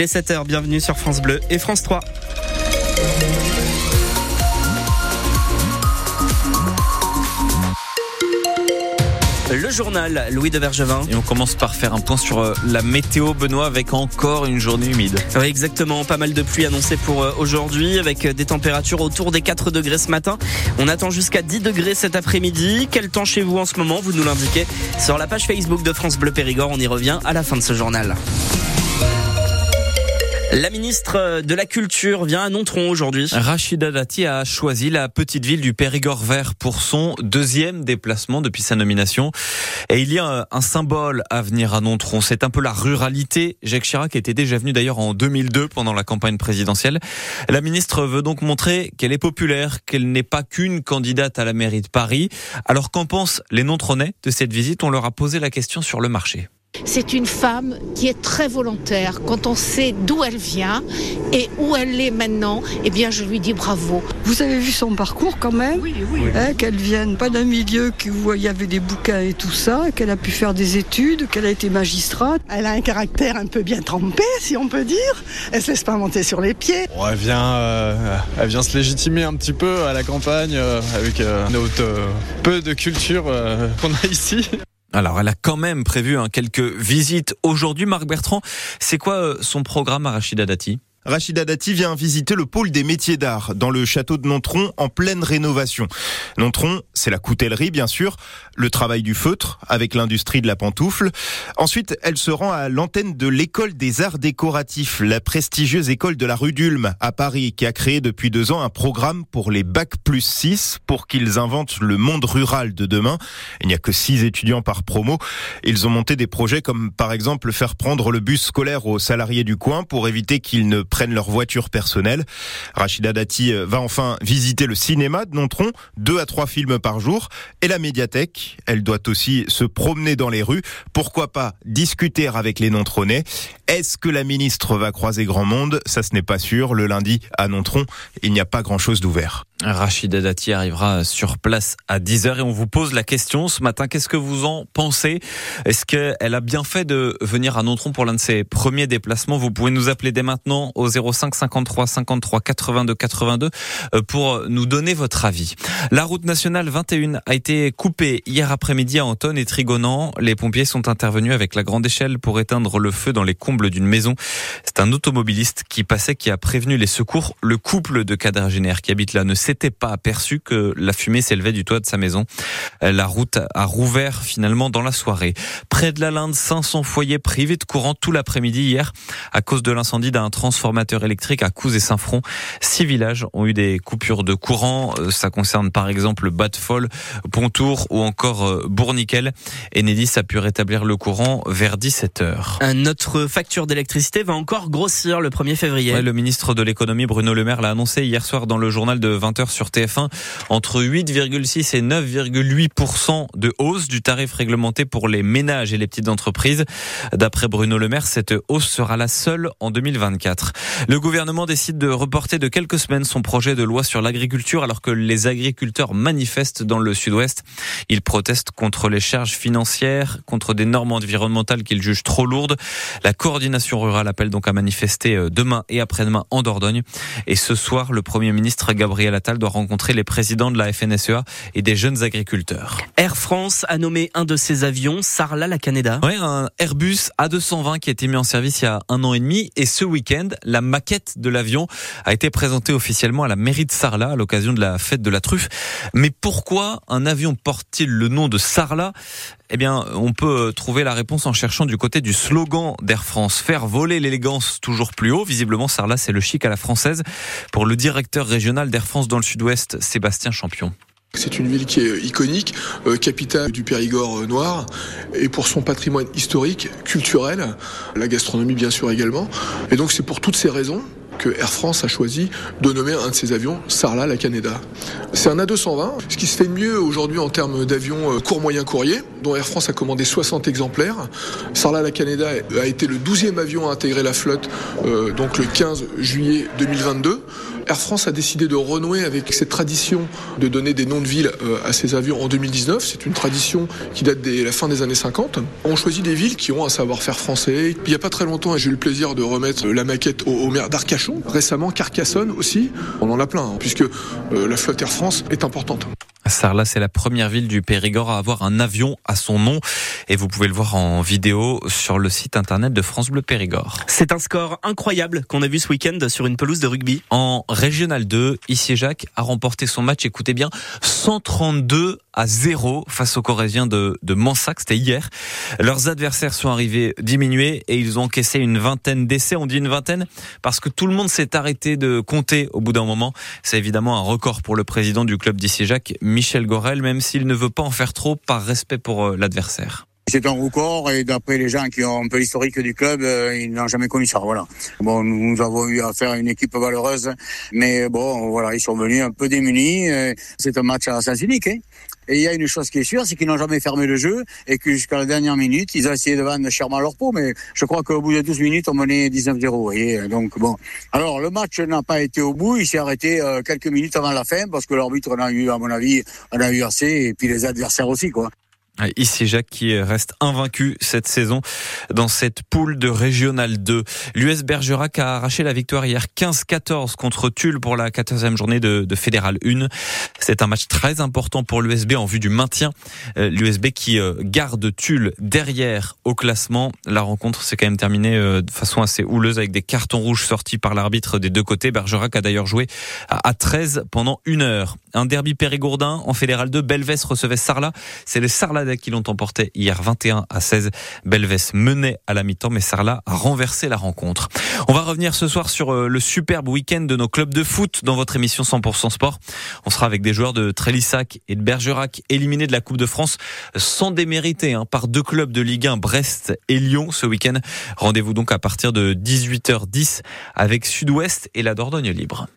Et 7h, bienvenue sur France Bleu et France 3. Le journal Louis de Bergevin. Et on commence par faire un point sur euh, la météo, Benoît, avec encore une journée humide. Oui, exactement. Pas mal de pluie annoncée pour euh, aujourd'hui, avec euh, des températures autour des 4 degrés ce matin. On attend jusqu'à 10 degrés cet après-midi. Quel temps chez vous en ce moment? Vous nous l'indiquez sur la page Facebook de France Bleu Périgord. On y revient à la fin de ce journal. La ministre de la Culture vient à Nontron aujourd'hui. Rachida Dati a choisi la petite ville du Périgord vert pour son deuxième déplacement depuis sa nomination. Et il y a un symbole à venir à Nontron. C'est un peu la ruralité. Jacques Chirac était déjà venu d'ailleurs en 2002 pendant la campagne présidentielle. La ministre veut donc montrer qu'elle est populaire, qu'elle n'est pas qu'une candidate à la mairie de Paris. Alors qu'en pensent les Nontronais de cette visite? On leur a posé la question sur le marché. C'est une femme qui est très volontaire. Quand on sait d'où elle vient et où elle est maintenant, eh bien, je lui dis bravo. Vous avez vu son parcours quand même Oui, oui. Hein, Qu'elle vienne pas d'un milieu où il y avait des bouquins et tout ça, qu'elle a pu faire des études, qu'elle a été magistrate. Elle a un caractère un peu bien trempé, si on peut dire. Elle se laisse pas monter sur les pieds. Bon, elle, vient, euh, elle vient se légitimer un petit peu à la campagne euh, avec euh, notre euh, peu de culture euh, qu'on a ici. Alors, elle a quand même prévu hein, quelques visites aujourd'hui. Marc Bertrand, c'est quoi euh, son programme à Rachida Dati? Rachida Dati vient visiter le pôle des métiers d'art dans le château de Nontron en pleine rénovation. Nontron, c'est la coutellerie bien sûr, le travail du feutre avec l'industrie de la pantoufle. Ensuite, elle se rend à l'antenne de l'école des arts décoratifs, la prestigieuse école de la rue d'Ulm à Paris qui a créé depuis deux ans un programme pour les bac plus 6 pour qu'ils inventent le monde rural de demain. Il n'y a que six étudiants par promo. Ils ont monté des projets comme par exemple faire prendre le bus scolaire aux salariés du coin pour éviter qu'ils ne prennent leur voiture personnelle. Rachida Dati va enfin visiter le cinéma de Nontron, deux à trois films par jour, et la médiathèque. Elle doit aussi se promener dans les rues. Pourquoi pas discuter avec les Nontronais? Est-ce que la ministre va croiser grand monde? Ça, ce n'est pas sûr. Le lundi, à Nontron, il n'y a pas grand-chose d'ouvert. Rachida Dati arrivera sur place à 10h et on vous pose la question ce matin. Qu'est-ce que vous en pensez? Est-ce qu'elle a bien fait de venir à Nontron pour l'un de ses premiers déplacements? Vous pouvez nous appeler dès maintenant au 05 53 53 82 82 pour nous donner votre avis. La route nationale 21 a été coupée hier après-midi à Anton et Trigonan. Les pompiers sont intervenus avec la grande échelle pour éteindre le feu dans les combles d'une maison. C'est un automobiliste qui passait qui a prévenu les secours. Le couple de quadragénaires qui habite là ne s'était pas aperçu que la fumée s'élevait du toit de sa maison. La route a rouvert finalement dans la soirée. Près de la Linde, 500 foyers privés de courant tout l'après-midi hier à cause de l'incendie d'un transformateur électrique à Couze et Saint-Front. Six villages ont eu des coupures de courant. Ça concerne par exemple Batfol, Pontour ou encore Bourniquel. Enedis a pu rétablir le courant vers 17h. Notre facture d'électricité va encore grossir le 1er février. Ouais, le ministre de l'économie Bruno Le Maire l'a annoncé hier soir dans le journal de 20h sur TF1. Entre 8,6 et 9,8% de hausse du tarif réglementé pour les ménages et les petites entreprises. D'après Bruno Le Maire, cette hausse sera la seule en 2024. Le gouvernement décide de reporter de quelques semaines son projet de loi sur l'agriculture alors que les agriculteurs manifestent dans le sud-ouest. Ils protestent contre les charges financières, contre des normes environnementales qu'ils jugent trop lourdes. La coordination rurale appelle donc à manifester demain et après-demain en Dordogne. Et ce soir, le Premier ministre Gabriel Attal doit rencontrer les présidents de la FNSEA et des jeunes agriculteurs. Air France a nommé un de ses avions, Sarla la Canada. Oui, un Airbus A220 qui a été mis en service il y a un an et demi. Et ce week-end, la maquette de l'avion a été présentée officiellement à la mairie de Sarlat à l'occasion de la fête de la truffe. Mais pourquoi un avion porte-t-il le nom de Sarlat eh bien, on peut trouver la réponse en cherchant du côté du slogan d'Air France. Faire voler l'élégance toujours plus haut. Visiblement, Sarlat, c'est le chic à la française. Pour le directeur régional d'Air France dans le sud-ouest, Sébastien Champion. C'est une ville qui est iconique, euh, capitale du Périgord noir, et pour son patrimoine historique, culturel, la gastronomie bien sûr également. Et donc c'est pour toutes ces raisons que Air France a choisi de nommer un de ses avions Sarlat la Canada. C'est un A220, ce qui se fait mieux aujourd'hui en termes d'avions court moyen courrier, dont Air France a commandé 60 exemplaires. Sarlat la Canada a été le 12e avion à intégrer la flotte, euh, donc le 15 juillet 2022. Air France a décidé de renouer avec cette tradition de donner des noms de villes euh, à ses avions en 2019. C'est une tradition qui date de la fin des années 50. On choisit des villes qui ont un savoir-faire français. Il n'y a pas très longtemps, j'ai eu le plaisir de remettre la maquette au, maire d'Arcachon. Récemment, Carcassonne aussi. On en a plein, hein, puisque euh, la flotte Air France est importante. Sarlat, c'est la première ville du Périgord à avoir un avion à son nom. Et vous pouvez le voir en vidéo sur le site internet de France Bleu Périgord. C'est un score incroyable qu'on a vu ce week-end sur une pelouse de rugby. En Régional 2, ici Jacques a remporté son match, écoutez bien, 132 à 0 face aux Corésiens de, de Mansac, c'était hier. Leurs adversaires sont arrivés diminués et ils ont encaissé une vingtaine d'essais. On dit une vingtaine parce que tout le monde s'est arrêté de compter au bout d'un moment. C'est évidemment un record pour le président du club d'ici Jacques, Michel Gorel, même s'il ne veut pas en faire trop par respect pour euh, l'adversaire. C'est un record et d'après les gens qui ont un peu l'historique du club, euh, ils n'ont jamais connu ça. Voilà. Bon, nous avons eu affaire à une équipe valeureuse, mais bon, voilà, ils sont venus un peu démunis. Euh, c'est un match à sens unique. Hein. Et il y a une chose qui est sûre, c'est qu'ils n'ont jamais fermé le jeu et que jusqu'à la dernière minute, ils ont essayé de vendre chèrement leur peau, mais je crois qu'au bout de 12 minutes, on menait 19-0. Donc bon. Alors le match n'a pas été au bout, il s'est arrêté euh, quelques minutes avant la fin parce que l'arbitre en a eu, à mon avis, en a eu assez et puis les adversaires aussi, quoi. Ici Jacques qui reste invaincu cette saison dans cette poule de Régional 2. L'US Bergerac a arraché la victoire hier 15-14 contre Tulle pour la 14e journée de, de Fédéral 1. C'est un match très important pour l'USB en vue du maintien. Euh, L'USB qui euh, garde Tulle derrière au classement. La rencontre s'est quand même terminée euh, de façon assez houleuse avec des cartons rouges sortis par l'arbitre des deux côtés. Bergerac a d'ailleurs joué à 13 pendant une heure. Un derby périgourdin en Fédéral 2. Belvès recevait Sarlat. C'est le Sarlat qui l'ont emporté hier 21 à 16. Belvès menait à la mi-temps, mais Sarlat a renversé la rencontre. On va revenir ce soir sur euh, le superbe week-end de nos clubs de foot dans votre émission 100% sport. On sera avec des joueurs de Trélissac et de Bergerac éliminés de la Coupe de France sans démériter hein, par deux clubs de Ligue 1, Brest et Lyon ce week-end. Rendez-vous donc à partir de 18h10 avec Sud-Ouest et la Dordogne libre.